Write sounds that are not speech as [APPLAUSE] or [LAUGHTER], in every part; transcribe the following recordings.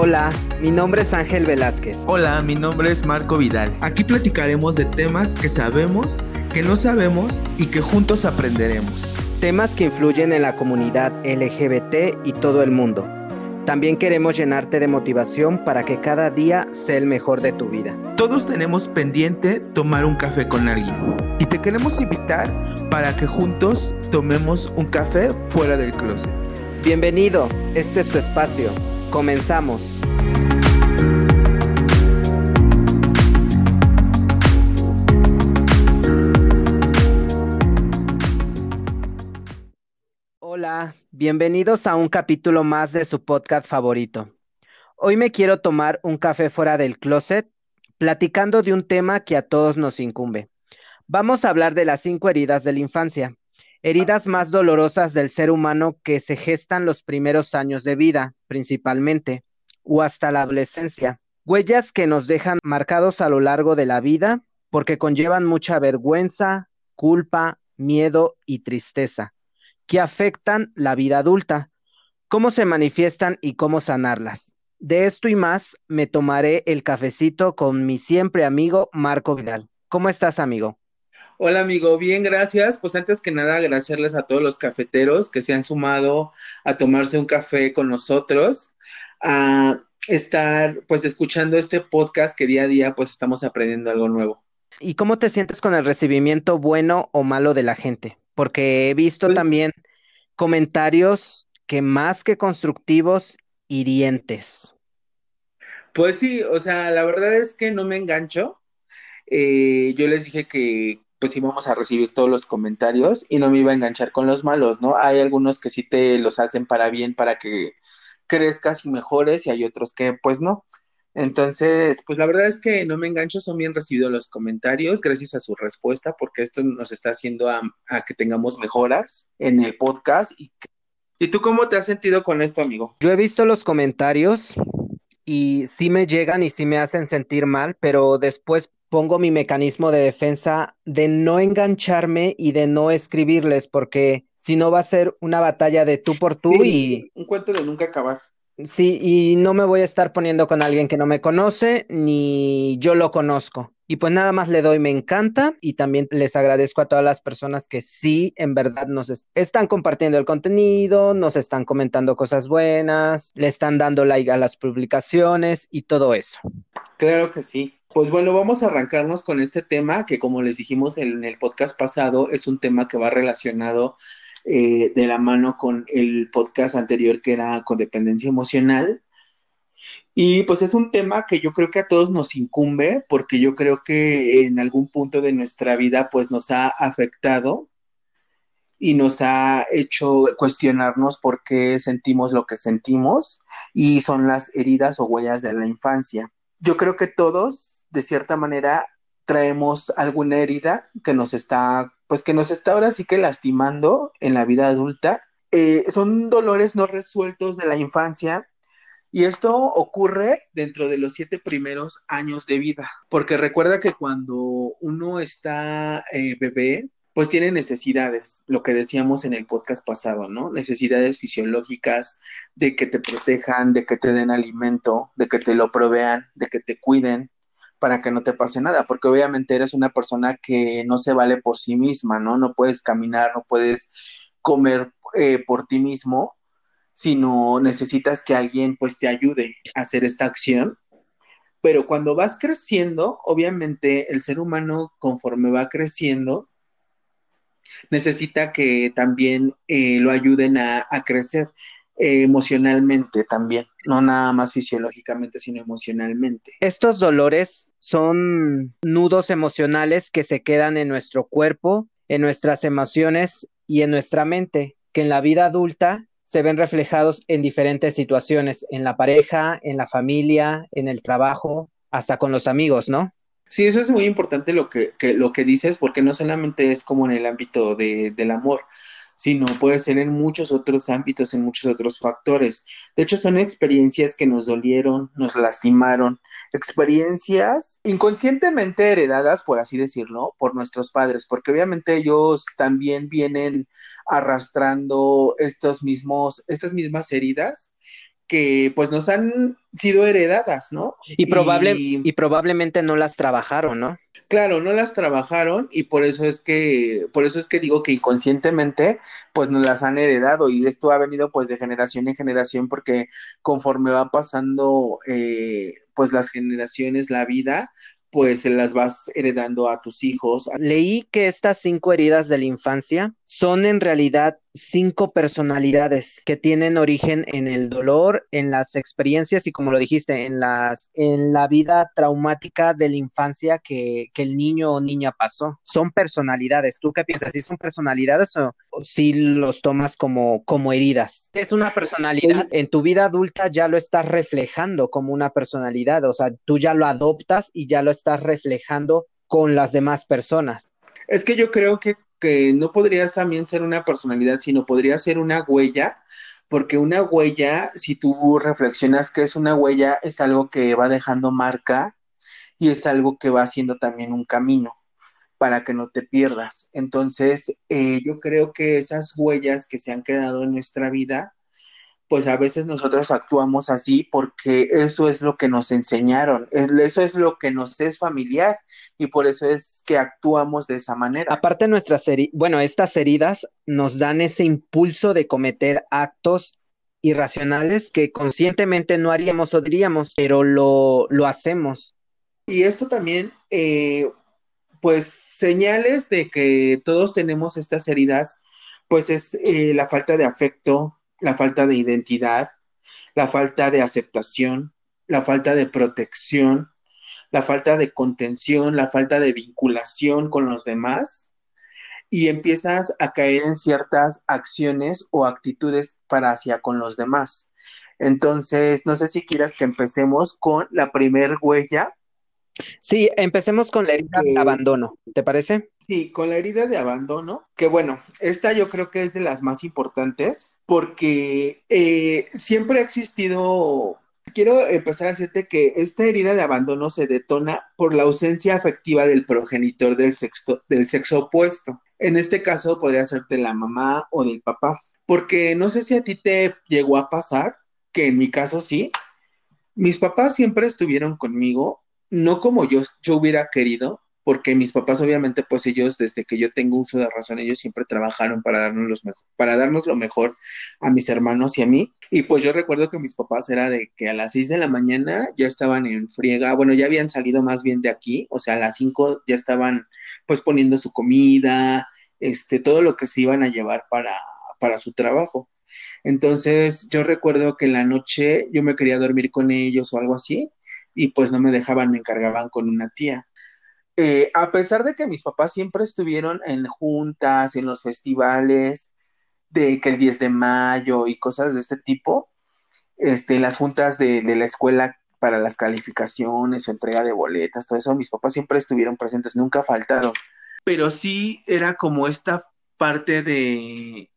Hola, mi nombre es Ángel Velázquez. Hola, mi nombre es Marco Vidal. Aquí platicaremos de temas que sabemos, que no sabemos y que juntos aprenderemos. Temas que influyen en la comunidad LGBT y todo el mundo. También queremos llenarte de motivación para que cada día sea el mejor de tu vida. Todos tenemos pendiente tomar un café con alguien y te queremos invitar para que juntos tomemos un café fuera del closet. Bienvenido, este es tu espacio. Comenzamos. Hola, bienvenidos a un capítulo más de su podcast favorito. Hoy me quiero tomar un café fuera del closet, platicando de un tema que a todos nos incumbe. Vamos a hablar de las cinco heridas de la infancia, heridas más dolorosas del ser humano que se gestan los primeros años de vida, principalmente, o hasta la adolescencia. Huellas que nos dejan marcados a lo largo de la vida porque conllevan mucha vergüenza, culpa, miedo y tristeza, que afectan la vida adulta. ¿Cómo se manifiestan y cómo sanarlas? De esto y más me tomaré el cafecito con mi siempre amigo Marco Vidal. ¿Cómo estás, amigo? Hola amigo, bien, gracias. Pues antes que nada agradecerles a todos los cafeteros que se han sumado a tomarse un café con nosotros, a estar pues escuchando este podcast que día a día pues estamos aprendiendo algo nuevo. ¿Y cómo te sientes con el recibimiento bueno o malo de la gente? Porque he visto Pues- también comentarios que más que constructivos, hirientes. Pues sí, o sea, la verdad es que no me engancho. Eh, yo les dije que pues íbamos a recibir todos los comentarios y no me iba a enganchar con los malos, ¿no? Hay algunos que sí te los hacen para bien, para que crezcas y mejores y hay otros que pues no. Entonces, pues la verdad es que no me engancho, son bien recibidos los comentarios, gracias a su respuesta, porque esto nos está haciendo a, a que tengamos mejoras en el podcast. Y, ¿Y tú cómo te has sentido con esto, amigo? Yo he visto los comentarios y sí me llegan y sí me hacen sentir mal, pero después pongo mi mecanismo de defensa de no engancharme y de no escribirles, porque si no va a ser una batalla de tú por tú y Un cuento de nunca acabar. Sí, y no me voy a estar poniendo con alguien que no me conoce ni yo lo conozco. Y pues nada más le doy me encanta y también les agradezco a todas las personas que sí, en verdad nos es- están compartiendo el contenido, nos están comentando cosas buenas, le están dando like a las publicaciones y todo eso. Claro que sí. Pues bueno, vamos a arrancarnos con este tema que como les dijimos en el podcast pasado, es un tema que va relacionado eh, de la mano con el podcast anterior que era codependencia emocional. Y pues es un tema que yo creo que a todos nos incumbe porque yo creo que en algún punto de nuestra vida pues nos ha afectado y nos ha hecho cuestionarnos por qué sentimos lo que sentimos y son las heridas o huellas de la infancia. Yo creo que todos, de cierta manera, traemos alguna herida que nos está, pues que nos está ahora sí que lastimando en la vida adulta. Eh, son dolores no resueltos de la infancia y esto ocurre dentro de los siete primeros años de vida, porque recuerda que cuando uno está eh, bebé, pues tiene necesidades, lo que decíamos en el podcast pasado, ¿no? Necesidades fisiológicas de que te protejan, de que te den alimento, de que te lo provean, de que te cuiden para que no te pase nada, porque obviamente eres una persona que no se vale por sí misma, ¿no? No puedes caminar, no puedes comer eh, por ti mismo, sino necesitas que alguien pues te ayude a hacer esta acción. Pero cuando vas creciendo, obviamente el ser humano conforme va creciendo, necesita que también eh, lo ayuden a, a crecer eh, emocionalmente también, no nada más fisiológicamente, sino emocionalmente. Estos dolores son nudos emocionales que se quedan en nuestro cuerpo, en nuestras emociones y en nuestra mente, que en la vida adulta se ven reflejados en diferentes situaciones, en la pareja, en la familia, en el trabajo, hasta con los amigos, ¿no? Sí, eso es muy importante lo que, que, lo que dices, porque no solamente es como en el ámbito de, del amor, sino puede ser en muchos otros ámbitos, en muchos otros factores. De hecho, son experiencias que nos dolieron, nos lastimaron, experiencias inconscientemente heredadas, por así decirlo, por nuestros padres, porque obviamente ellos también vienen arrastrando estos mismos, estas mismas heridas que pues nos han sido heredadas, ¿no? Y, probable, y... probablemente no las trabajaron, ¿no? Claro, no las trabajaron y por eso es que, por eso es que digo que inconscientemente, pues nos las han heredado y esto ha venido pues de generación en generación porque conforme va pasando eh, pues las generaciones, la vida, pues se las vas heredando a tus hijos. Leí que estas cinco heridas de la infancia son en realidad cinco personalidades que tienen origen en el dolor, en las experiencias y como lo dijiste, en las en la vida traumática de la infancia que, que el niño o niña pasó. Son personalidades. ¿Tú qué piensas? ¿Si son personalidades o, si los tomas como, como heridas? Es una personalidad. En tu vida adulta ya lo estás reflejando como una personalidad. O sea, tú ya lo adoptas y ya lo estás reflejando con las demás personas. Es que yo creo que que no podría también ser una personalidad, sino podría ser una huella, porque una huella, si tú reflexionas que es una huella, es algo que va dejando marca y es algo que va haciendo también un camino para que no te pierdas. Entonces, eh, yo creo que esas huellas que se han quedado en nuestra vida, pues a veces nosotros actuamos así porque eso es lo que nos enseñaron, eso es lo que nos es familiar y por eso es que actuamos de esa manera. Aparte nuestras heridas, bueno, estas heridas nos dan ese impulso de cometer actos irracionales que conscientemente no haríamos o diríamos, pero lo, lo hacemos. Y esto también, eh, pues señales de que todos tenemos estas heridas, pues es eh, la falta de afecto, la falta de identidad, la falta de aceptación, la falta de protección, la falta de contención, la falta de vinculación con los demás y empiezas a caer en ciertas acciones o actitudes para hacia con los demás. Entonces, no sé si quieras que empecemos con la primer huella Sí, empecemos con la herida de abandono, ¿te parece? Sí, con la herida de abandono, que bueno, esta yo creo que es de las más importantes porque eh, siempre ha existido quiero empezar a decirte que esta herida de abandono se detona por la ausencia afectiva del progenitor del sexo, del sexo opuesto. En este caso podría ser de la mamá o del papá, porque no sé si a ti te llegó a pasar, que en mi caso sí, mis papás siempre estuvieron conmigo no como yo, yo hubiera querido, porque mis papás obviamente pues ellos desde que yo tengo uso de razón ellos siempre trabajaron para darnos los mejor, para darnos lo mejor a mis hermanos y a mí y pues yo recuerdo que mis papás era de que a las 6 de la mañana ya estaban en friega, bueno ya habían salido más bien de aquí, o sea a las 5 ya estaban pues poniendo su comida, este todo lo que se iban a llevar para para su trabajo. Entonces yo recuerdo que en la noche yo me quería dormir con ellos o algo así y pues no me dejaban, me encargaban con una tía. Eh, a pesar de que mis papás siempre estuvieron en juntas, en los festivales, de que el 10 de mayo y cosas de este tipo, este, las juntas de, de la escuela para las calificaciones o entrega de boletas, todo eso, mis papás siempre estuvieron presentes, nunca faltaron. Pero sí era como esta parte de,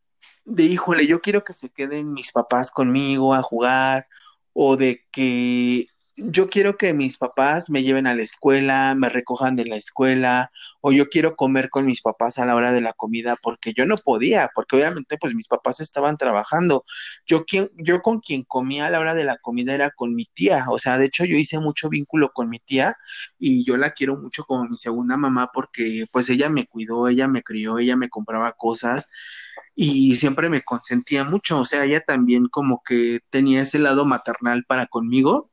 de, híjole, yo quiero que se queden mis papás conmigo a jugar, o de que yo quiero que mis papás me lleven a la escuela, me recojan de la escuela, o yo quiero comer con mis papás a la hora de la comida, porque yo no podía, porque obviamente pues mis papás estaban trabajando. Yo, quien, yo con quien comía a la hora de la comida era con mi tía, o sea, de hecho yo hice mucho vínculo con mi tía y yo la quiero mucho como mi segunda mamá porque pues ella me cuidó, ella me crió, ella me compraba cosas y siempre me consentía mucho, o sea, ella también como que tenía ese lado maternal para conmigo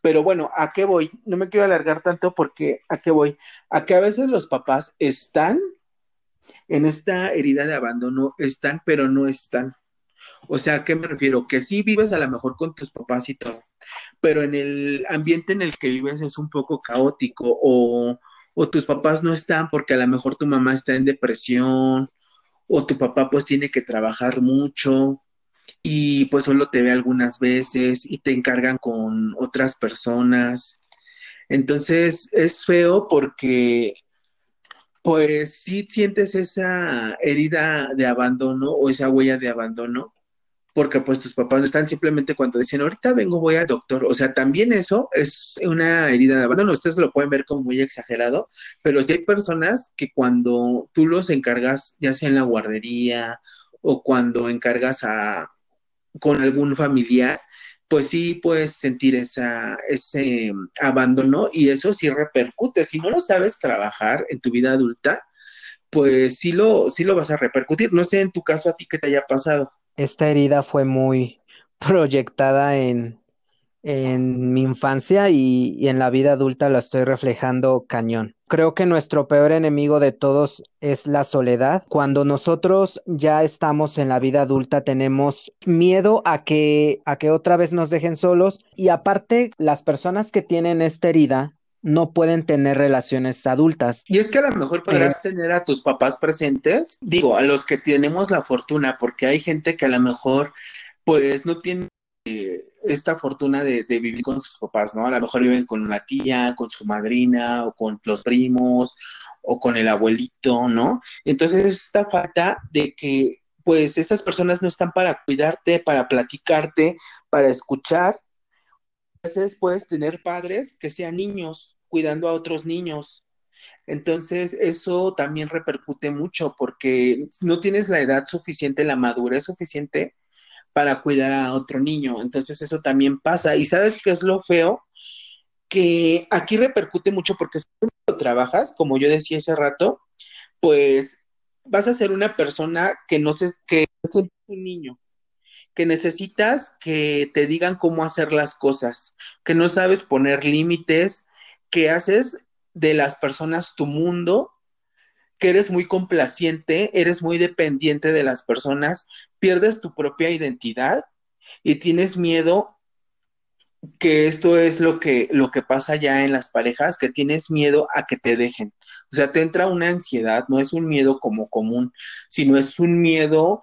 pero bueno, ¿a qué voy? No me quiero alargar tanto porque ¿a qué voy? A que a veces los papás están en esta herida de abandono, están, pero no están. O sea, ¿a qué me refiero? Que sí vives a lo mejor con tus papás y todo, pero en el ambiente en el que vives es un poco caótico o, o tus papás no están porque a lo mejor tu mamá está en depresión o tu papá pues tiene que trabajar mucho y pues solo te ve algunas veces y te encargan con otras personas. Entonces es feo porque pues sí sientes esa herida de abandono o esa huella de abandono, porque pues tus papás no están simplemente cuando dicen, ahorita vengo, voy al doctor. O sea, también eso es una herida de abandono. Ustedes lo pueden ver como muy exagerado, pero sí hay personas que cuando tú los encargas, ya sea en la guardería o cuando encargas a, con algún familiar, pues sí puedes sentir esa, ese abandono y eso sí repercute. Si no lo sabes trabajar en tu vida adulta, pues sí lo, sí lo vas a repercutir. No sé en tu caso a ti qué te haya pasado. Esta herida fue muy proyectada en, en mi infancia y, y en la vida adulta la estoy reflejando cañón. Creo que nuestro peor enemigo de todos es la soledad. Cuando nosotros ya estamos en la vida adulta tenemos miedo a que a que otra vez nos dejen solos y aparte las personas que tienen esta herida no pueden tener relaciones adultas. Y es que a lo mejor podrás tener a tus papás presentes, digo, a los que tenemos la fortuna, porque hay gente que a lo mejor pues no tiene eh, esta fortuna de, vivir con sus papás, ¿no? A lo mejor viven con una tía, con su madrina, o con los primos, o con el abuelito, ¿no? Entonces, esta falta de que, pues, estas personas no están para cuidarte, para platicarte, para escuchar. Veces puedes tener padres que sean niños, cuidando a otros niños. Entonces, eso también repercute mucho porque no tienes la edad suficiente, la madurez suficiente para cuidar a otro niño. Entonces eso también pasa. Y sabes qué es lo feo? Que aquí repercute mucho porque si tú trabajas, como yo decía hace rato, pues vas a ser una persona que no se, que es un niño, que necesitas que te digan cómo hacer las cosas, que no sabes poner límites, que haces de las personas tu mundo que eres muy complaciente, eres muy dependiente de las personas, pierdes tu propia identidad y tienes miedo que esto es lo que, lo que pasa ya en las parejas, que tienes miedo a que te dejen. O sea, te entra una ansiedad, no es un miedo como común, sino es un miedo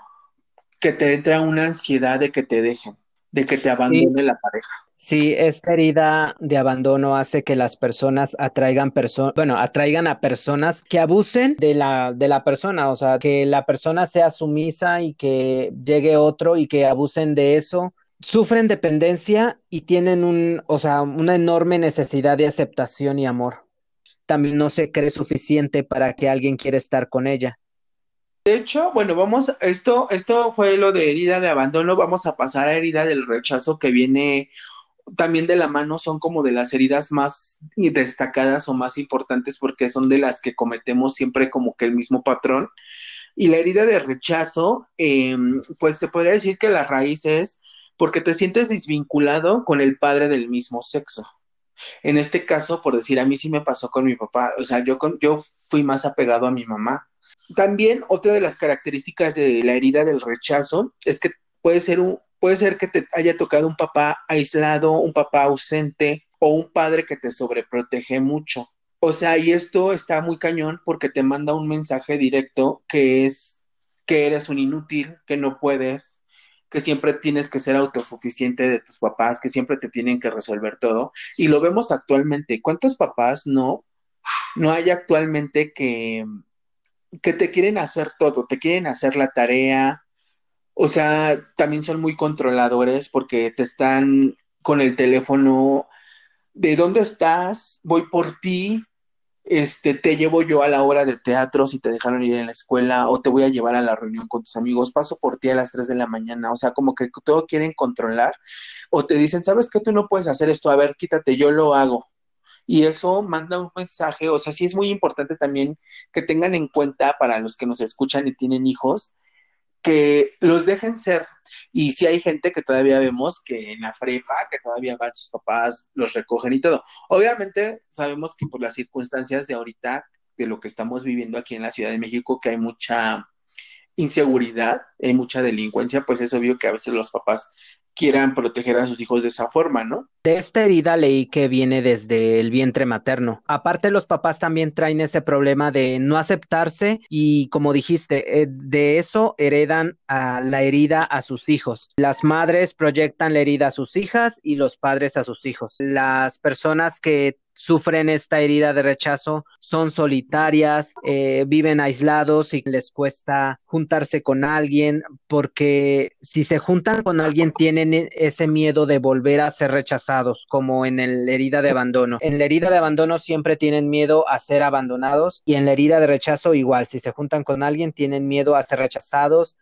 que te entra una ansiedad de que te dejen, de que te abandone sí. la pareja. Sí, esta herida de abandono hace que las personas atraigan personas, bueno, atraigan a personas que abusen de la, de la persona, o sea, que la persona sea sumisa y que llegue otro y que abusen de eso. Sufren dependencia y tienen un, o sea, una enorme necesidad de aceptación y amor. También no se cree suficiente para que alguien quiera estar con ella. De hecho, bueno, vamos, esto, esto fue lo de herida de abandono, vamos a pasar a herida del rechazo que viene también de la mano son como de las heridas más destacadas o más importantes porque son de las que cometemos siempre como que el mismo patrón. Y la herida de rechazo, eh, pues se podría decir que la raíz es porque te sientes desvinculado con el padre del mismo sexo. En este caso, por decir, a mí sí me pasó con mi papá, o sea, yo, con, yo fui más apegado a mi mamá. También otra de las características de la herida del rechazo es que puede ser un, puede ser que te haya tocado un papá aislado, un papá ausente o un padre que te sobreprotege mucho. O sea, y esto está muy cañón porque te manda un mensaje directo que es que eres un inútil, que no puedes, que siempre tienes que ser autosuficiente de tus papás, que siempre te tienen que resolver todo. Y lo vemos actualmente. ¿Cuántos papás no, no hay actualmente que, que te quieren hacer todo? Te quieren hacer la tarea, o sea, también son muy controladores porque te están con el teléfono, ¿de dónde estás? Voy por ti, este, te llevo yo a la hora de teatro si te dejaron ir en la escuela o te voy a llevar a la reunión con tus amigos, paso por ti a las 3 de la mañana, o sea, como que todo quieren controlar o te dicen, ¿sabes qué? Tú no puedes hacer esto, a ver, quítate, yo lo hago. Y eso manda un mensaje, o sea, sí es muy importante también que tengan en cuenta para los que nos escuchan y tienen hijos, que los dejen ser. Y si hay gente que todavía vemos que en la prepa, que todavía van sus papás, los recogen y todo. Obviamente sabemos que por las circunstancias de ahorita, de lo que estamos viviendo aquí en la Ciudad de México, que hay mucha inseguridad, hay mucha delincuencia, pues es obvio que a veces los papás quieran proteger a sus hijos de esa forma, ¿no? De esta herida leí que viene desde el vientre materno. Aparte, los papás también traen ese problema de no aceptarse y, como dijiste, eh, de eso heredan a la herida a sus hijos. Las madres proyectan la herida a sus hijas y los padres a sus hijos. Las personas que sufren esta herida de rechazo, son solitarias, eh, viven aislados y les cuesta juntarse con alguien porque si se juntan con alguien tienen e, ese miedo de volver a ser rechazados, como en la herida de abandono. En la herida de abandono siempre tienen miedo a ser abandonados y en la herida de rechazo igual, si se juntan con alguien tienen miedo a ser rechazados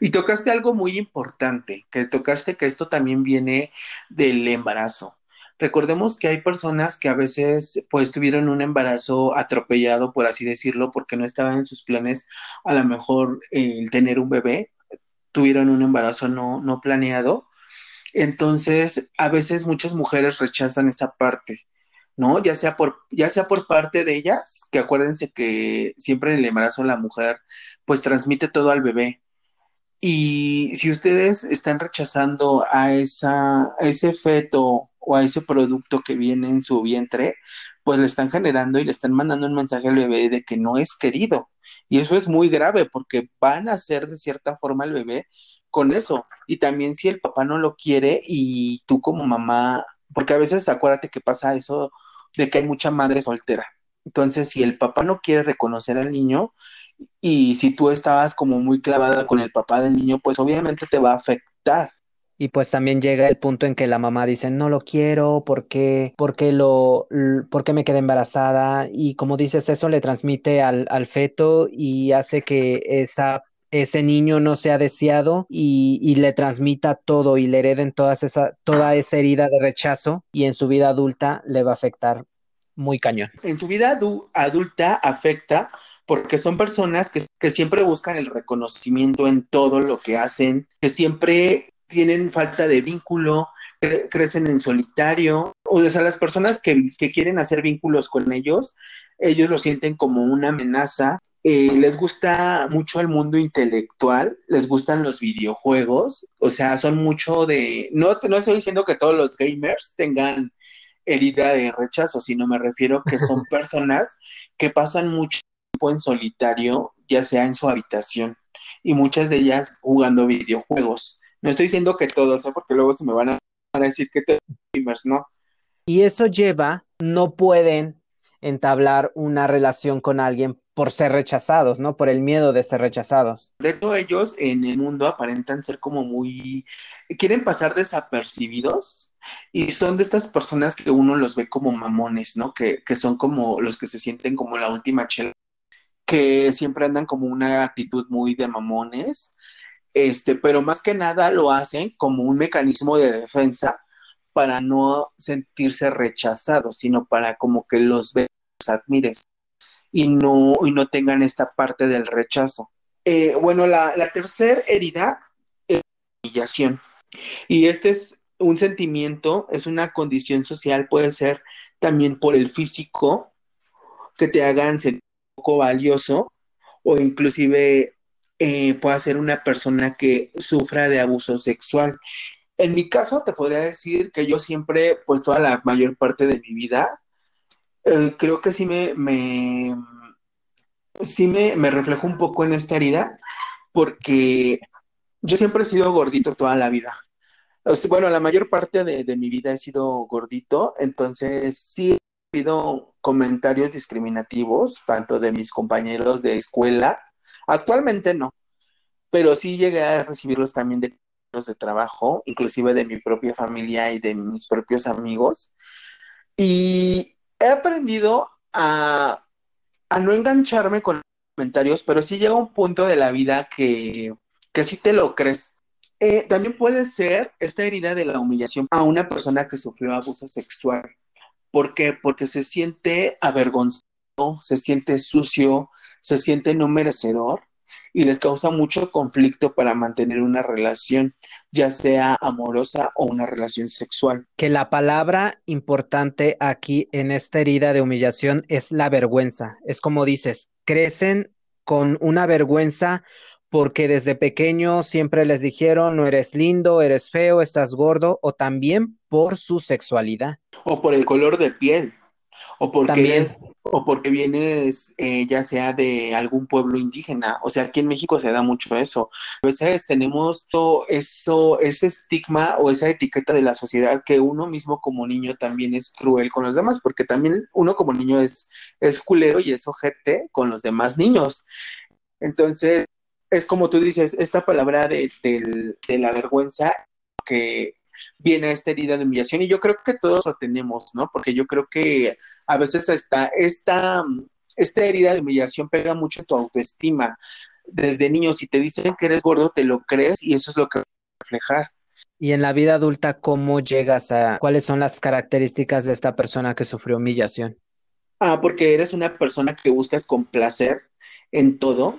Y tocaste algo muy importante, que tocaste que esto también viene del embarazo. Recordemos que hay personas que a veces pues tuvieron un embarazo atropellado, por así decirlo, porque no estaba en sus planes a lo mejor el tener un bebé, tuvieron un embarazo no, no planeado. Entonces, a veces muchas mujeres rechazan esa parte, ¿no? Ya sea por, ya sea por parte de ellas, que acuérdense que siempre en el embarazo la mujer pues transmite todo al bebé. Y si ustedes están rechazando a, esa, a ese feto o a ese producto que viene en su vientre, pues le están generando y le están mandando un mensaje al bebé de que no es querido. Y eso es muy grave porque van a ser de cierta forma el bebé con eso. Y también si el papá no lo quiere y tú como mamá, porque a veces acuérdate que pasa eso de que hay mucha madre soltera. Entonces, si el papá no quiere reconocer al niño y si tú estabas como muy clavada con el papá del niño, pues obviamente te va a afectar. Y pues también llega el punto en que la mamá dice, no lo quiero, ¿por qué, lo, por qué me quedé embarazada? Y como dices, eso le transmite al, al feto y hace que esa ese niño no sea deseado y, y, le transmita todo y le hereden todas esa, toda esa herida de rechazo y en su vida adulta le va a afectar muy cañón. En su vida adu adulta afecta porque son personas que, que siempre buscan el reconocimiento en todo lo que hacen, que siempre tienen falta de vínculo, cre crecen en solitario, o sea, las personas que, que, quieren hacer vínculos con ellos, ellos lo sienten como una amenaza. Eh, les gusta mucho el mundo intelectual, les gustan los videojuegos, o sea, son mucho de, no, no estoy diciendo que todos los gamers tengan herida de rechazo, sino me refiero que son [LAUGHS] personas que pasan mucho tiempo en solitario, ya sea en su habitación, y muchas de ellas jugando videojuegos. No estoy diciendo que todos, ¿eh? porque luego se me van a, decir que todos gamers, ¿no? Y eso lleva, no pueden entablar una relación con alguien por ser rechazados, ¿no? Por el miedo de ser rechazados. De hecho, ellos en el mundo aparentan ser como muy, quieren pasar desapercibidos y son de estas personas que uno los ve como mamones, ¿no? Que, que son como los que se sienten como la última chela, que siempre andan como una actitud muy de mamones este, pero más que nada lo hacen como un mecanismo de defensa para no sentirse rechazados, sino para como que los veas, admires y no, y no tengan esta parte del rechazo. Eh, bueno, la, la tercera herida es la humillación. Y este es un sentimiento, es una condición social, puede ser también por el físico, que te hagan sentir poco valioso o inclusive eh, pueda ser una persona que sufra de abuso sexual. En mi caso, te podría decir que yo siempre, pues toda la mayor parte de mi vida, eh, creo que sí me, sí me, me, reflejo un poco en esta herida, porque yo siempre he sido gordito toda la vida. Bueno, la mayor parte de, de mi vida he sido gordito, entonces sí he habido comentarios discriminativos, tanto de mis compañeros de escuela, Actualmente no, pero sí llegué a recibirlos también de de trabajo, inclusive de mi propia familia y de mis propios amigos. Y he aprendido a, a no engancharme con comentarios, pero sí llega un punto de la vida que, que sí te lo crees. Eh, también puede ser esta herida de la humillación a una persona que sufrió abuso sexual. ¿Por qué? Porque se siente avergonzado, se siente sucio, se siente no merecedor y les causa mucho conflicto para mantener una relación, ya sea amorosa o una relación sexual. Que la palabra importante aquí en esta herida de humillación es la vergüenza. Es como dices, crecen con una vergüenza porque desde pequeño siempre les dijeron no eres lindo, eres feo, estás gordo o también por su sexualidad. O por el color de piel o porque, es, o porque vienes eh, ya sea de algún pueblo indígena. O sea, aquí en México se da mucho eso. A veces tenemos todo eso, ese estigma o esa etiqueta de la sociedad que uno mismo como niño también es cruel con los demás, porque también uno como niño es, es culero y es ojete con los demás niños. Entonces, es como tú dices, esta palabra de, de, de la vergüenza que viene esta herida de humillación y yo creo que todos lo tenemos, ¿no? Porque yo creo que a veces esta, esta, esta herida de humillación pega mucho tu autoestima. desde niño, si te dicen que eres gordo, te lo crees y eso es lo que va a reflejar. Y en la vida adulta, ¿cómo llegas a cuáles son las características de esta persona que sufrió humillación? Ah, porque eres una persona que buscas complacer en todo,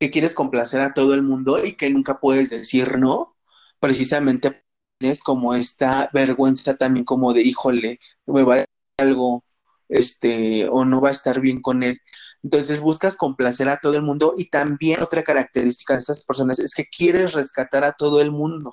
que quieres complacer a todo el mundo y que nunca puedes decir no, precisamente es como esta vergüenza también como de, híjole, me va a dar algo, este, o no va a estar bien con él. Entonces buscas complacer a todo el mundo y también otra característica de estas personas es que quieres rescatar a todo el mundo.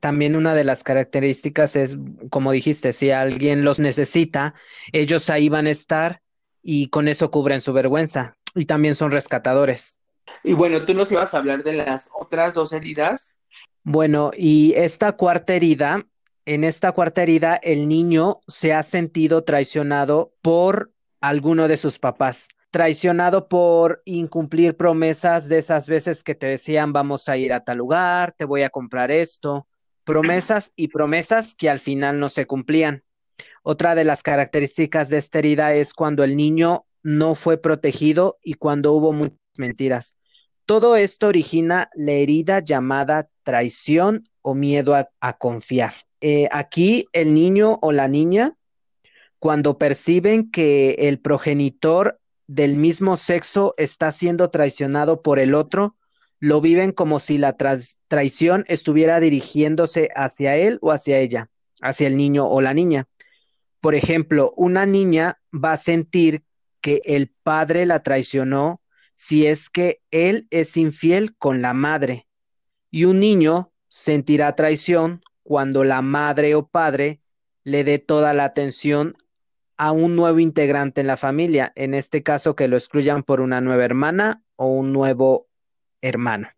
También una de las características es, como dijiste, si alguien los necesita, ellos ahí van a estar y con eso cubren su vergüenza y también son rescatadores. Y bueno, tú nos ibas a hablar de las otras dos heridas. Bueno, y esta cuarta herida, en esta cuarta herida, el niño se ha sentido traicionado por alguno de sus papás traicionado por incumplir promesas de esas veces que te decían vamos a ir a tal lugar, te voy a comprar esto, promesas y promesas que al final no se cumplían. Otra de las características de esta herida es cuando el niño no fue protegido y cuando hubo muchas mentiras. Todo esto origina la herida llamada traición o miedo a, confiar. Eh, aquí el niño o la niña, cuando perciben que el progenitor del mismo sexo está siendo traicionado por el otro, lo viven como si la traición estuviera dirigiéndose hacia él o hacia ella, hacia el niño o la niña. Por ejemplo, una niña va a sentir que el padre la traicionó si es que él es infiel con la madre. Y un niño sentirá traición cuando la madre o padre le dé toda la atención a un nuevo integrante en la familia, en este caso que lo excluyan por una nueva hermana o un nuevo hermano.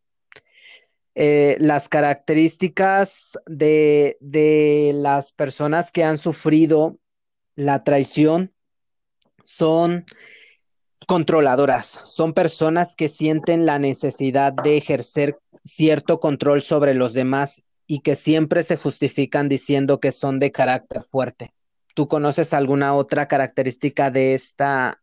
Eh, las características de, de las personas que han sufrido la traición son controladoras, son personas que sienten la necesidad de ejercer cierto control sobre los demás y que siempre se justifican diciendo que son de carácter fuerte. ¿Tú conoces alguna otra característica de esta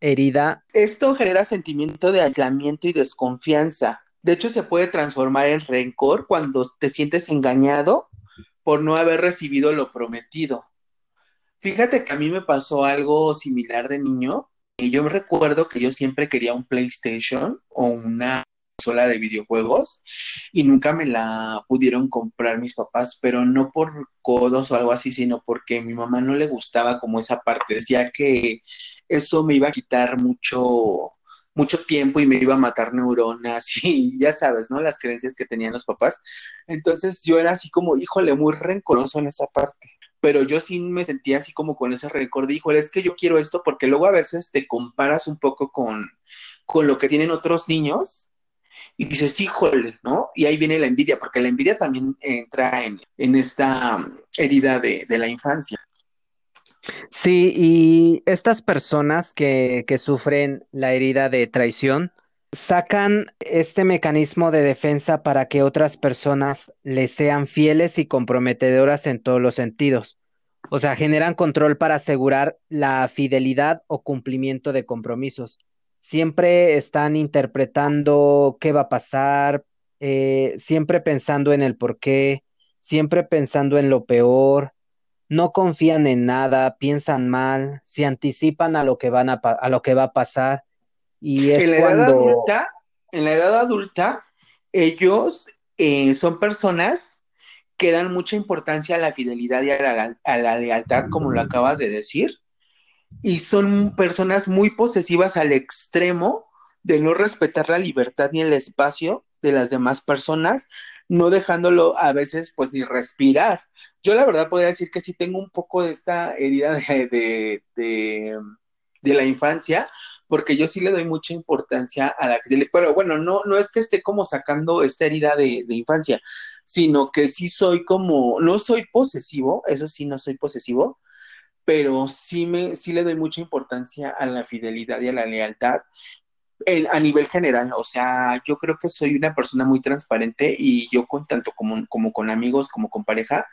herida? Esto genera sentimiento de aislamiento y desconfianza. De hecho, se puede transformar en rencor cuando te sientes engañado por no haber recibido lo prometido. Fíjate que a mí me pasó algo similar de niño. Y yo me recuerdo que yo siempre quería un PlayStation o una consola de videojuegos y nunca me la pudieron comprar mis papás, pero no por codos o algo así, sino porque a mi mamá no le gustaba como esa parte, decía que eso me iba a quitar mucho mucho tiempo y me iba a matar neuronas [LAUGHS] y ya sabes, ¿no? Las creencias que tenían los papás. Entonces yo era así como, híjole, muy rencoroso en esa parte. Pero yo sí me sentía así como con ese récord, híjole, es que yo quiero esto porque luego a veces te comparas un poco con, con lo que tienen otros niños y dices, híjole, ¿no? Y ahí viene la envidia, porque la envidia también entra en, esta um, herida de, la infancia. Sí, y estas personas que, que sufren la herida de traición sacan este mecanismo de defensa para que otras personas les sean fieles y comprometedoras en todos los sentidos. O sea, generan control para asegurar la fidelidad o cumplimiento de compromisos. Siempre están interpretando qué va a pasar, eh, siempre pensando en el por qué, siempre pensando en lo peor, no confían en nada, piensan mal, se anticipan a lo que van a, a lo que va a pasar y es en la cuando edad adulta, en la edad adulta, ellos eh, son personas que dan mucha importancia a la fidelidad y a la lealtad, como lo acabas de decir y son personas muy posesivas al extremo de no respetar la libertad ni el espacio de las demás personas, no dejándolo a veces pues ni respirar. Yo la verdad podría decir que sí tengo un poco de esta herida de, de, de, la infancia, porque yo sí le doy mucha importancia a la fidelidad, pero bueno, no, no es que esté como sacando esta herida de, de infancia, sino que sí soy como, no soy posesivo, eso sí, no soy posesivo, pero sí, me, sí le doy mucha importancia a la fidelidad y a la lealtad a nivel general. O sea, yo creo que soy una persona muy transparente y yo con tanto como, como con amigos, como con pareja,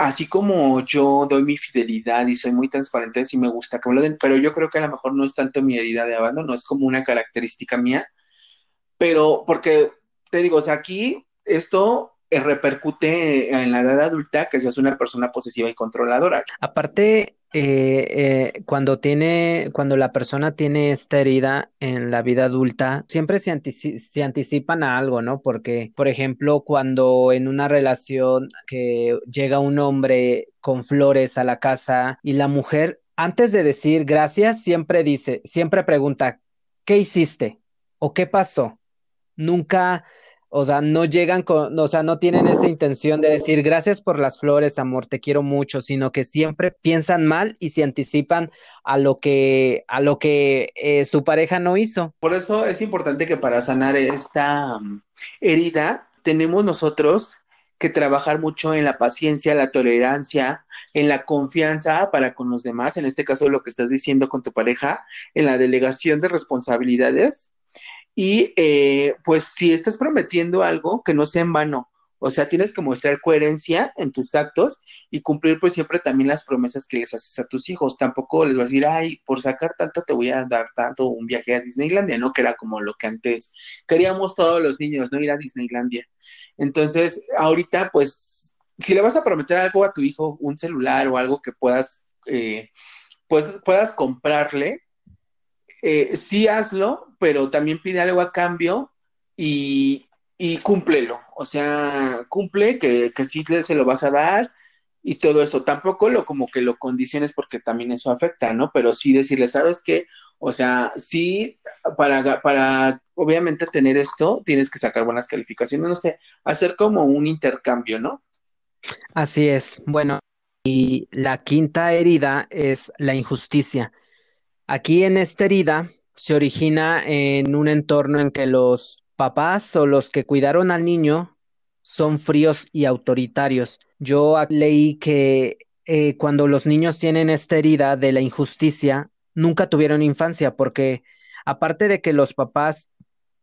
así como yo doy mi fidelidad y soy muy transparente, sí me gusta que me lo den, pero yo creo que a lo mejor no es tanto mi herida de abandono, es como una característica mía, pero porque te digo, o sea, aquí esto repercute en la edad adulta que seas una persona posesiva y controladora. Aparte, eh, eh, cuando tiene, cuando la persona tiene esta herida en la vida adulta, siempre se, se anticipan a algo, ¿no? Porque, por ejemplo, cuando en una relación que llega un hombre con flores a la casa y la mujer, antes de decir gracias, siempre dice, siempre pregunta, ¿qué hiciste? ¿O qué pasó? Nunca o sea, no llegan con, o sea, no tienen esa intención de decir gracias por las flores, amor, te quiero mucho, sino que siempre piensan mal y se anticipan a lo que, a lo que eh, su pareja no hizo. Por eso es importante que para sanar esta um, herida tenemos nosotros que trabajar mucho en la paciencia, la tolerancia, en la confianza para con los demás, en este caso lo que estás diciendo con tu pareja, en la delegación de responsabilidades y eh, pues si estás prometiendo algo, que no sea en vano. O sea, tienes que mostrar coherencia en tus actos y cumplir pues siempre también las promesas que les haces a tus hijos. Tampoco les vas a decir, ay, por sacar tanto te voy a dar tanto un viaje a Disneylandia, ¿no? Que era como lo que antes queríamos todos los niños, ¿no? Ir a Disneylandia. Entonces, ahorita pues, si le vas a prometer algo a tu hijo, un celular o algo que puedas, eh, pues puedas comprarle, eh, sí hazlo, pero también pide algo a cambio y, y cúmplelo. O sea, cumple que, sí se lo vas a dar y todo esto. Tampoco lo como que lo condiciones porque también eso afecta, ¿no? Pero sí decirle, ¿sabes qué? O sea, sí, para, para obviamente tener esto, tienes que sacar buenas calificaciones, no sé, hacer como un intercambio, ¿no? Así es. Bueno, y la quinta herida es la injusticia. Aquí en esta herida se origina en un entorno en que los papás o los que cuidaron al niño son fríos y autoritarios. Yo leí que eh, cuando los niños tienen esta herida de la injusticia, nunca tuvieron infancia porque aparte de que los papás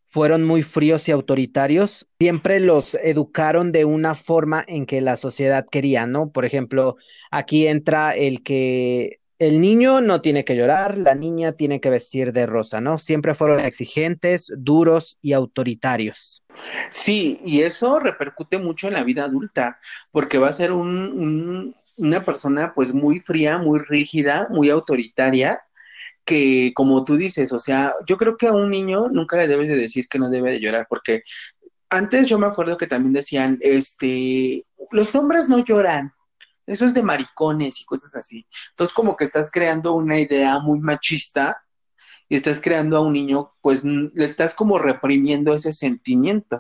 fueron muy fríos y autoritarios, siempre los educaron de una forma en que la sociedad quería, ¿no? Por ejemplo, aquí entra el que el niño no tiene que llorar, la niña tiene que vestir de rosa, ¿no? Siempre fueron exigentes, duros y autoritarios. Sí, y eso repercute mucho en la vida adulta, porque va a ser una persona pues muy fría, muy rígida, muy autoritaria, que como tú dices, o sea, yo creo que a un niño nunca le debes de decir que no debe de llorar, porque antes yo me acuerdo que también decían, este, los hombres no lloran, eso es de maricones y cosas así. Entonces como que estás creando una idea muy machista y estás creando a un niño, pues le estás como reprimiendo ese sentimiento.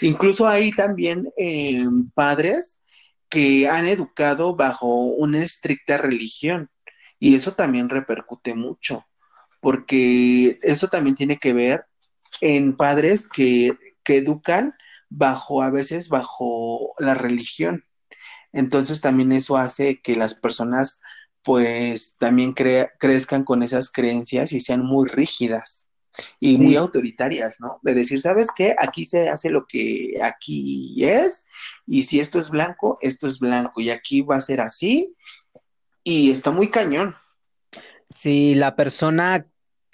Incluso hay también eh, padres que han educado bajo una estricta religión y eso también repercute mucho, porque eso también tiene que ver en padres que, que educan bajo, a veces bajo la religión. Entonces también eso hace que las personas pues también crezcan con esas creencias y sean muy rígidas y muy autoritarias, ¿no? De decir, ¿sabes qué? Aquí se hace lo que aquí es y si esto es blanco, esto es blanco y aquí va a ser así y está muy cañón. Si la persona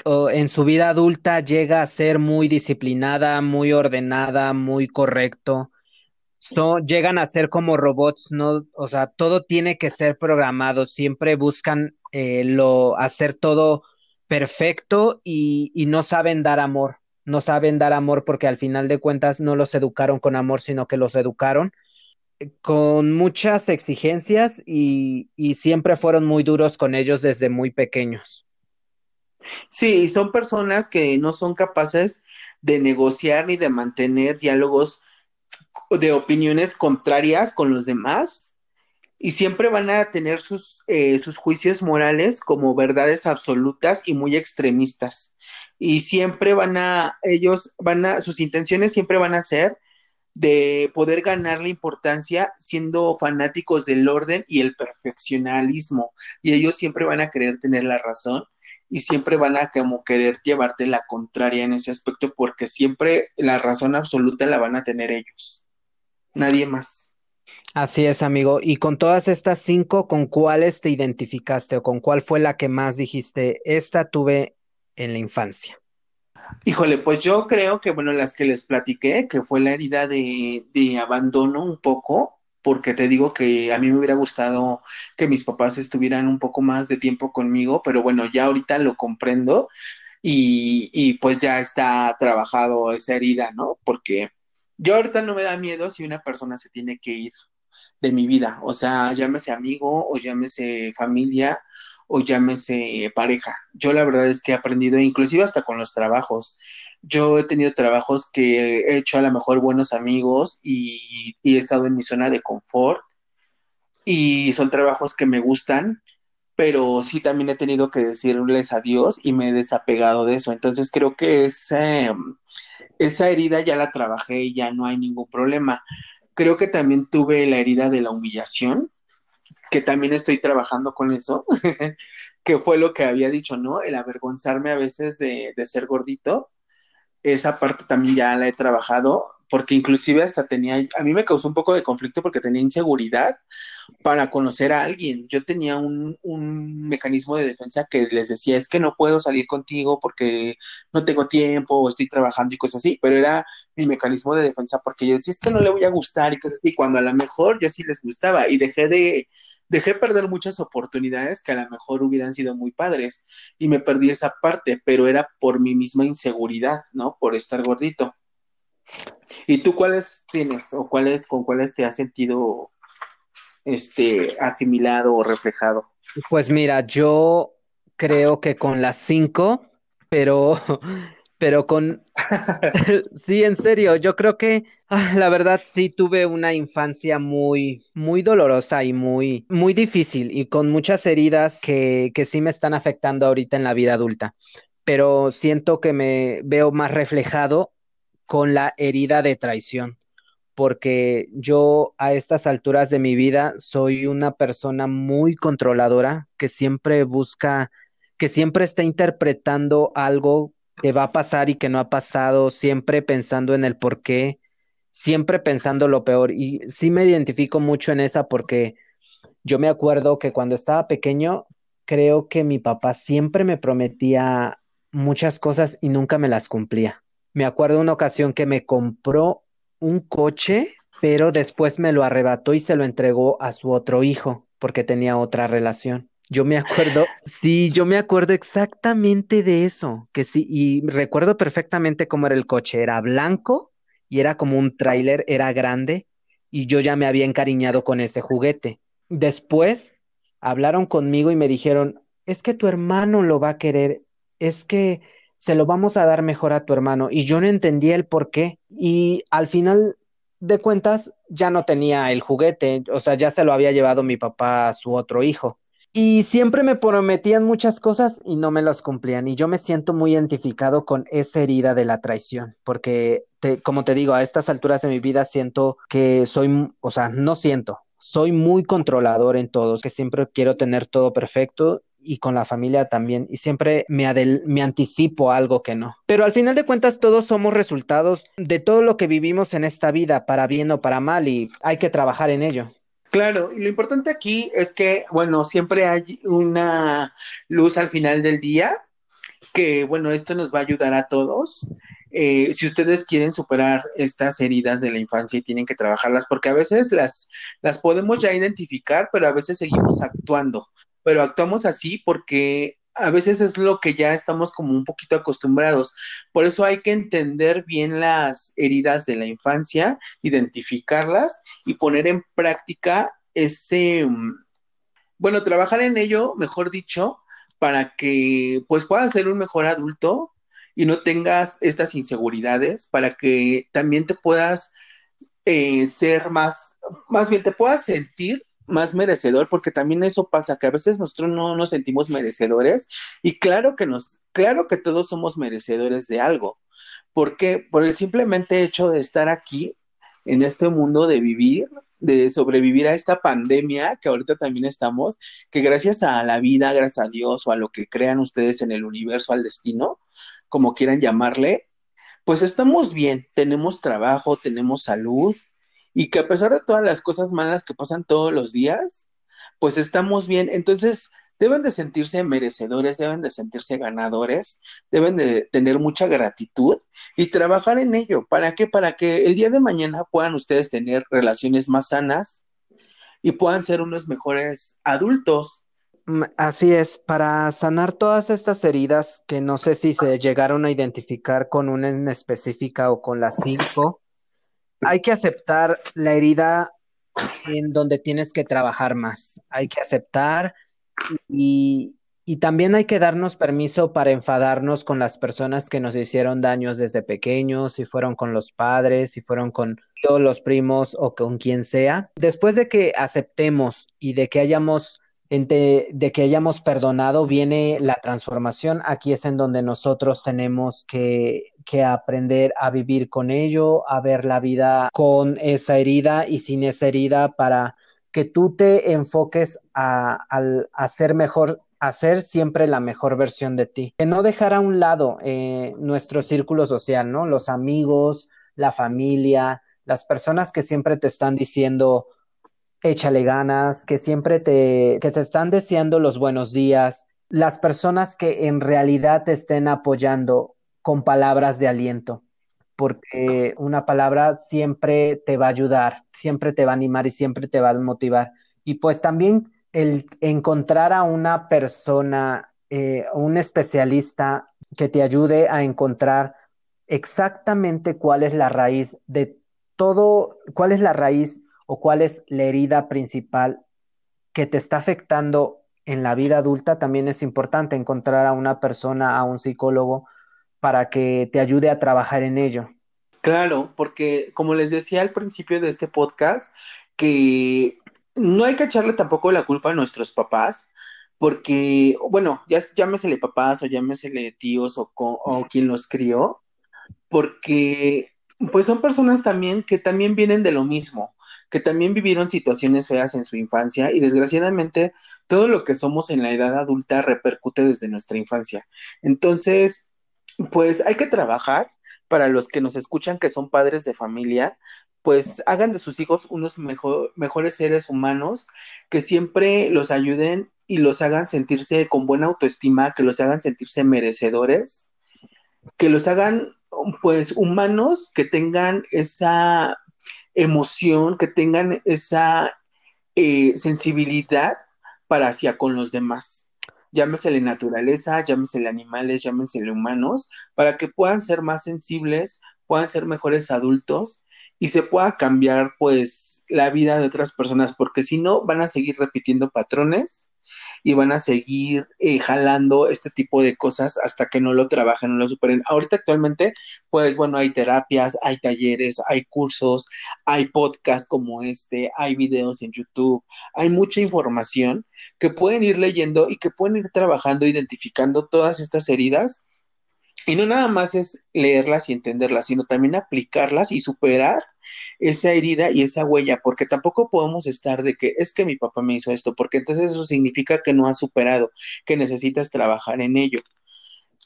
en su vida adulta llega a ser muy disciplinada, muy ordenada, muy correcto, son, llegan a ser como robots, ¿no? O sea, todo tiene que ser programado, siempre buscan eh, lo, hacer todo perfecto y, y no saben dar amor, no saben dar amor porque al final de cuentas no los educaron con amor, sino que los educaron eh, con muchas exigencias y, y siempre fueron muy duros con ellos desde muy pequeños. Sí, son personas que no son capaces de negociar ni de mantener diálogos de opiniones contrarias con los demás y siempre van a tener sus, eh, sus juicios morales como verdades absolutas y muy extremistas. Y siempre van a, ellos van a, sus intenciones siempre van a ser de poder ganar la importancia siendo fanáticos del orden y el perfeccionalismo. Y ellos siempre van a querer tener la razón y siempre van a como querer llevarte la contraria en ese aspecto porque siempre la razón absoluta la van a tener ellos nadie más. Así es, amigo. Y con todas estas cinco, ¿con cuáles te identificaste o con cuál fue la que más dijiste, esta tuve en la infancia? Híjole, pues yo creo que, bueno, las que les platiqué, que fue la herida de, de abandono un poco, porque te digo que a mí me hubiera gustado que mis papás estuvieran un poco más de tiempo conmigo, pero bueno, ya ahorita lo comprendo y, y pues ya está trabajado esa herida, ¿no? Porque yo ahorita no me da miedo si una persona se tiene que ir de mi vida, o sea, llámese amigo o llámese familia o llámese pareja. Yo la verdad es que he aprendido, inclusive hasta con los trabajos. Yo he tenido trabajos que he hecho a lo mejor buenos amigos y, y he estado en mi zona de confort y son trabajos que me gustan, pero sí también he tenido que decirles adiós y me he desapegado de eso. Entonces creo que ese, esa herida ya la trabajé y ya no hay ningún problema. Creo que también tuve la herida de la humillación, que también estoy trabajando con eso, [LAUGHS] que fue lo que había dicho, ¿no? El avergonzarme a veces de, de ser gordito. Esa parte también ya la he trabajado, porque inclusive hasta tenía, a mí me causó un poco de conflicto porque tenía inseguridad para conocer a alguien. Yo tenía un, un, mecanismo de defensa que les decía, es que no puedo salir contigo porque no tengo tiempo o estoy trabajando y cosas así, pero era mi mecanismo de defensa porque yo decía, es que no le voy a gustar y cosas así, cuando a lo mejor yo sí les gustaba y dejé de, dejé perder muchas oportunidades que a lo mejor hubieran sido muy padres y me perdí esa parte, pero era por mi misma inseguridad, ¿no? Por estar gordito. ¿Y tú cuáles tienes o cuáles con cuáles te has sentido este asimilado o reflejado? Pues mira, yo creo que con las cinco, pero [LAUGHS] pero con [LAUGHS] sí, en serio, yo creo que ah, la verdad sí tuve una infancia muy muy dolorosa y muy muy difícil y con muchas heridas que que sí me están afectando ahorita en la vida adulta. Pero siento que me veo más reflejado con la herida de traición, porque yo a estas alturas de mi vida soy una persona muy controladora que siempre busca, que siempre está interpretando algo que va a pasar y que no ha pasado, siempre pensando en el por qué, siempre pensando lo peor. Y sí me identifico mucho en esa porque yo me acuerdo que cuando estaba pequeño, creo que mi papá siempre me prometía muchas cosas y nunca me las cumplía. Me acuerdo una ocasión que me compró un coche, pero después me lo arrebató y se lo entregó a su otro hijo porque tenía otra relación. Yo me acuerdo, [LAUGHS] sí, yo me acuerdo exactamente de eso, que sí, y recuerdo perfectamente cómo era el coche, era blanco y era como un tráiler, era grande y yo ya me había encariñado con ese juguete. Después hablaron conmigo y me dijeron, es que tu hermano lo va a querer, es que se lo vamos a dar mejor a tu hermano. Y yo no entendía el por qué. Y al final de cuentas ya no tenía el juguete, o sea, ya se lo había llevado mi papá a su otro hijo. Y siempre me prometían muchas cosas y no me las cumplían. Y yo me siento muy identificado con esa herida de la traición, porque, te, como te digo, a estas alturas de mi vida siento que soy, o sea, no siento, soy muy controlador en todo, que siempre quiero tener todo perfecto y con la familia también, y siempre me, adel me anticipo algo que no. Pero al final de cuentas todos somos resultados de todo lo que vivimos en esta vida, para bien o para mal, y hay que trabajar en ello. Claro, y lo importante aquí es que, bueno, siempre hay una luz al final del día, que, bueno, esto nos va a ayudar a todos. Eh, si ustedes quieren superar estas heridas de la infancia y tienen que trabajarlas, porque a veces las, las podemos ya identificar, pero a veces seguimos actuando pero actuamos así porque a veces es lo que ya estamos como un poquito acostumbrados. Por eso hay que entender bien las heridas de la infancia, identificarlas y poner en práctica ese, mm, bueno, trabajar en ello, mejor dicho, para que pues puedas ser un mejor adulto y no tengas estas inseguridades, para que también te puedas eh, ser más, más bien te puedas sentir más merecedor, porque también eso pasa, que a veces nosotros no nos sentimos merecedores y claro que nos, claro que todos somos merecedores de algo, porque por el simplemente hecho de estar aquí en este mundo, de vivir, de sobrevivir a esta pandemia que ahorita también estamos, que gracias a la vida, gracias a Dios o a lo que crean ustedes en el universo, al destino, como quieran llamarle, pues estamos bien, tenemos trabajo, tenemos salud, y que a pesar de todas las cosas malas que pasan todos los días, pues estamos bien. Entonces, deben de sentirse merecedores, deben de sentirse ganadores, deben de tener mucha gratitud y trabajar en ello. ¿Para qué? Para que el día de mañana puedan ustedes tener relaciones más sanas y puedan ser unos mejores adultos. Mm, así es, para sanar todas estas heridas que no sé si se llegaron a identificar con una en específica o con las cinco, hay que aceptar la herida en donde tienes que trabajar más. Hay que aceptar y, también hay que darnos permiso para enfadarnos con las personas que nos hicieron daños desde pequeños, si fueron con los padres, si fueron con los primos o con quien sea. Después de que aceptemos y de que hayamos de que hayamos perdonado viene la transformación. Aquí es en donde nosotros tenemos que, que, aprender a vivir con ello, a ver la vida con esa herida y sin esa herida para que tú te enfoques a, a, ser mejor, a ser siempre la mejor versión de ti. Que no dejar a un lado eh, nuestro círculo social, ¿no? Los amigos, la familia, las personas que siempre te están diciendo, échale ganas, que siempre te, que te están deseando los buenos días, las personas que en realidad te estén apoyando con palabras de aliento, porque una palabra siempre te va a ayudar, siempre te va a animar y siempre te va a motivar. Y pues también el encontrar a una persona, eh, un especialista que te ayude a encontrar exactamente cuál es la raíz de todo, cuál es la raíz o cuál es la herida principal que te está afectando en la vida adulta, también es importante encontrar a una persona, a un psicólogo, para que te ayude a trabajar en ello. Claro, porque como les decía al principio de este podcast, que no hay que echarle tampoco la culpa a nuestros papás, porque, bueno, ya llámesele papás o llámesele tíos o, o quien los crió, porque pues son personas también que también vienen de lo mismo que también vivieron situaciones feas en su infancia y desgraciadamente todo lo que somos en la edad adulta repercute desde nuestra infancia. Entonces, pues hay que trabajar para los que nos escuchan que son padres de familia, pues hagan de sus hijos unos mejores seres humanos que siempre los ayuden y los hagan sentirse con buena autoestima, que los hagan sentirse merecedores, que los hagan pues humanos, que tengan esa emoción, que tengan esa eh, sensibilidad para hacia con los demás. Llámesele naturaleza, llámesele animales, llámesele humanos, para que puedan ser más sensibles, puedan ser mejores adultos y se pueda cambiar pues la vida de otras personas, porque si no van a seguir repitiendo patrones y van a seguir eh, jalando este tipo de cosas hasta que no lo trabajen, no lo superen. Ahorita actualmente, pues bueno, hay terapias, hay talleres, hay cursos, hay podcasts como este, hay videos en YouTube, hay mucha información que pueden ir leyendo y que pueden ir trabajando, identificando todas estas heridas. Y no nada más es leerlas y entenderlas, sino también aplicarlas y superar esa herida y esa huella, porque tampoco podemos estar de que es que mi papá me hizo esto, porque entonces eso significa que no has superado, que necesitas trabajar en ello.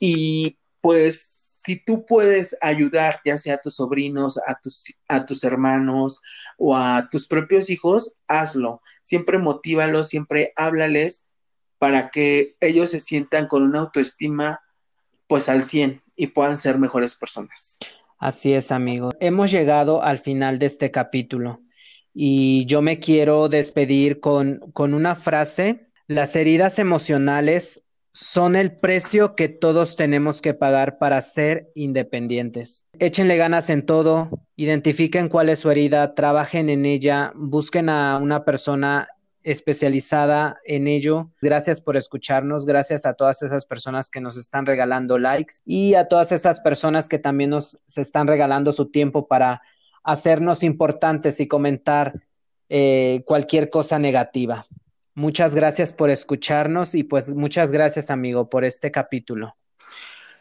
Y pues si tú puedes ayudar, ya sea a tus sobrinos, a tus, a tus hermanos o a tus propios hijos, hazlo. Siempre motívalos, siempre háblales para que ellos se sientan con una autoestima pues al 100 y puedan ser mejores personas. Así es, amigo. Hemos llegado al final de este capítulo y yo me quiero despedir con, con una frase. Las heridas emocionales son el precio que todos tenemos que pagar para ser independientes. Échenle ganas en todo, identifiquen cuál es su herida, trabajen en ella, busquen a una persona especializada en ello. Gracias por escucharnos, gracias a todas esas personas que nos están regalando likes y a todas esas personas que también nos se están regalando su tiempo para hacernos importantes y comentar eh, cualquier cosa negativa. Muchas gracias por escucharnos y pues muchas gracias amigo por este capítulo.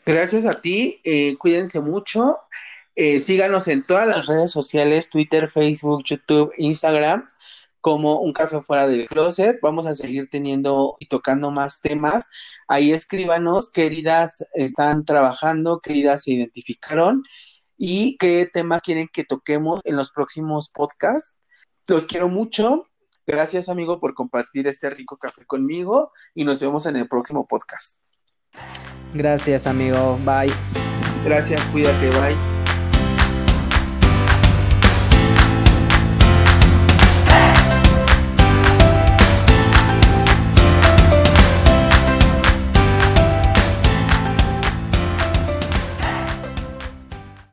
Gracias a ti, eh, cuídense mucho, eh, síganos en todas las redes sociales, Twitter, Facebook, YouTube, Instagram como un café fuera del closet. Vamos a seguir teniendo y tocando más temas. Ahí escríbanos qué heridas están trabajando, qué heridas se identificaron y qué temas quieren que toquemos en los próximos podcasts. Los quiero mucho. Gracias, amigo, por compartir este rico café conmigo y nos vemos en el próximo podcast. Gracias, amigo. Bye. Gracias, cuídate, bye.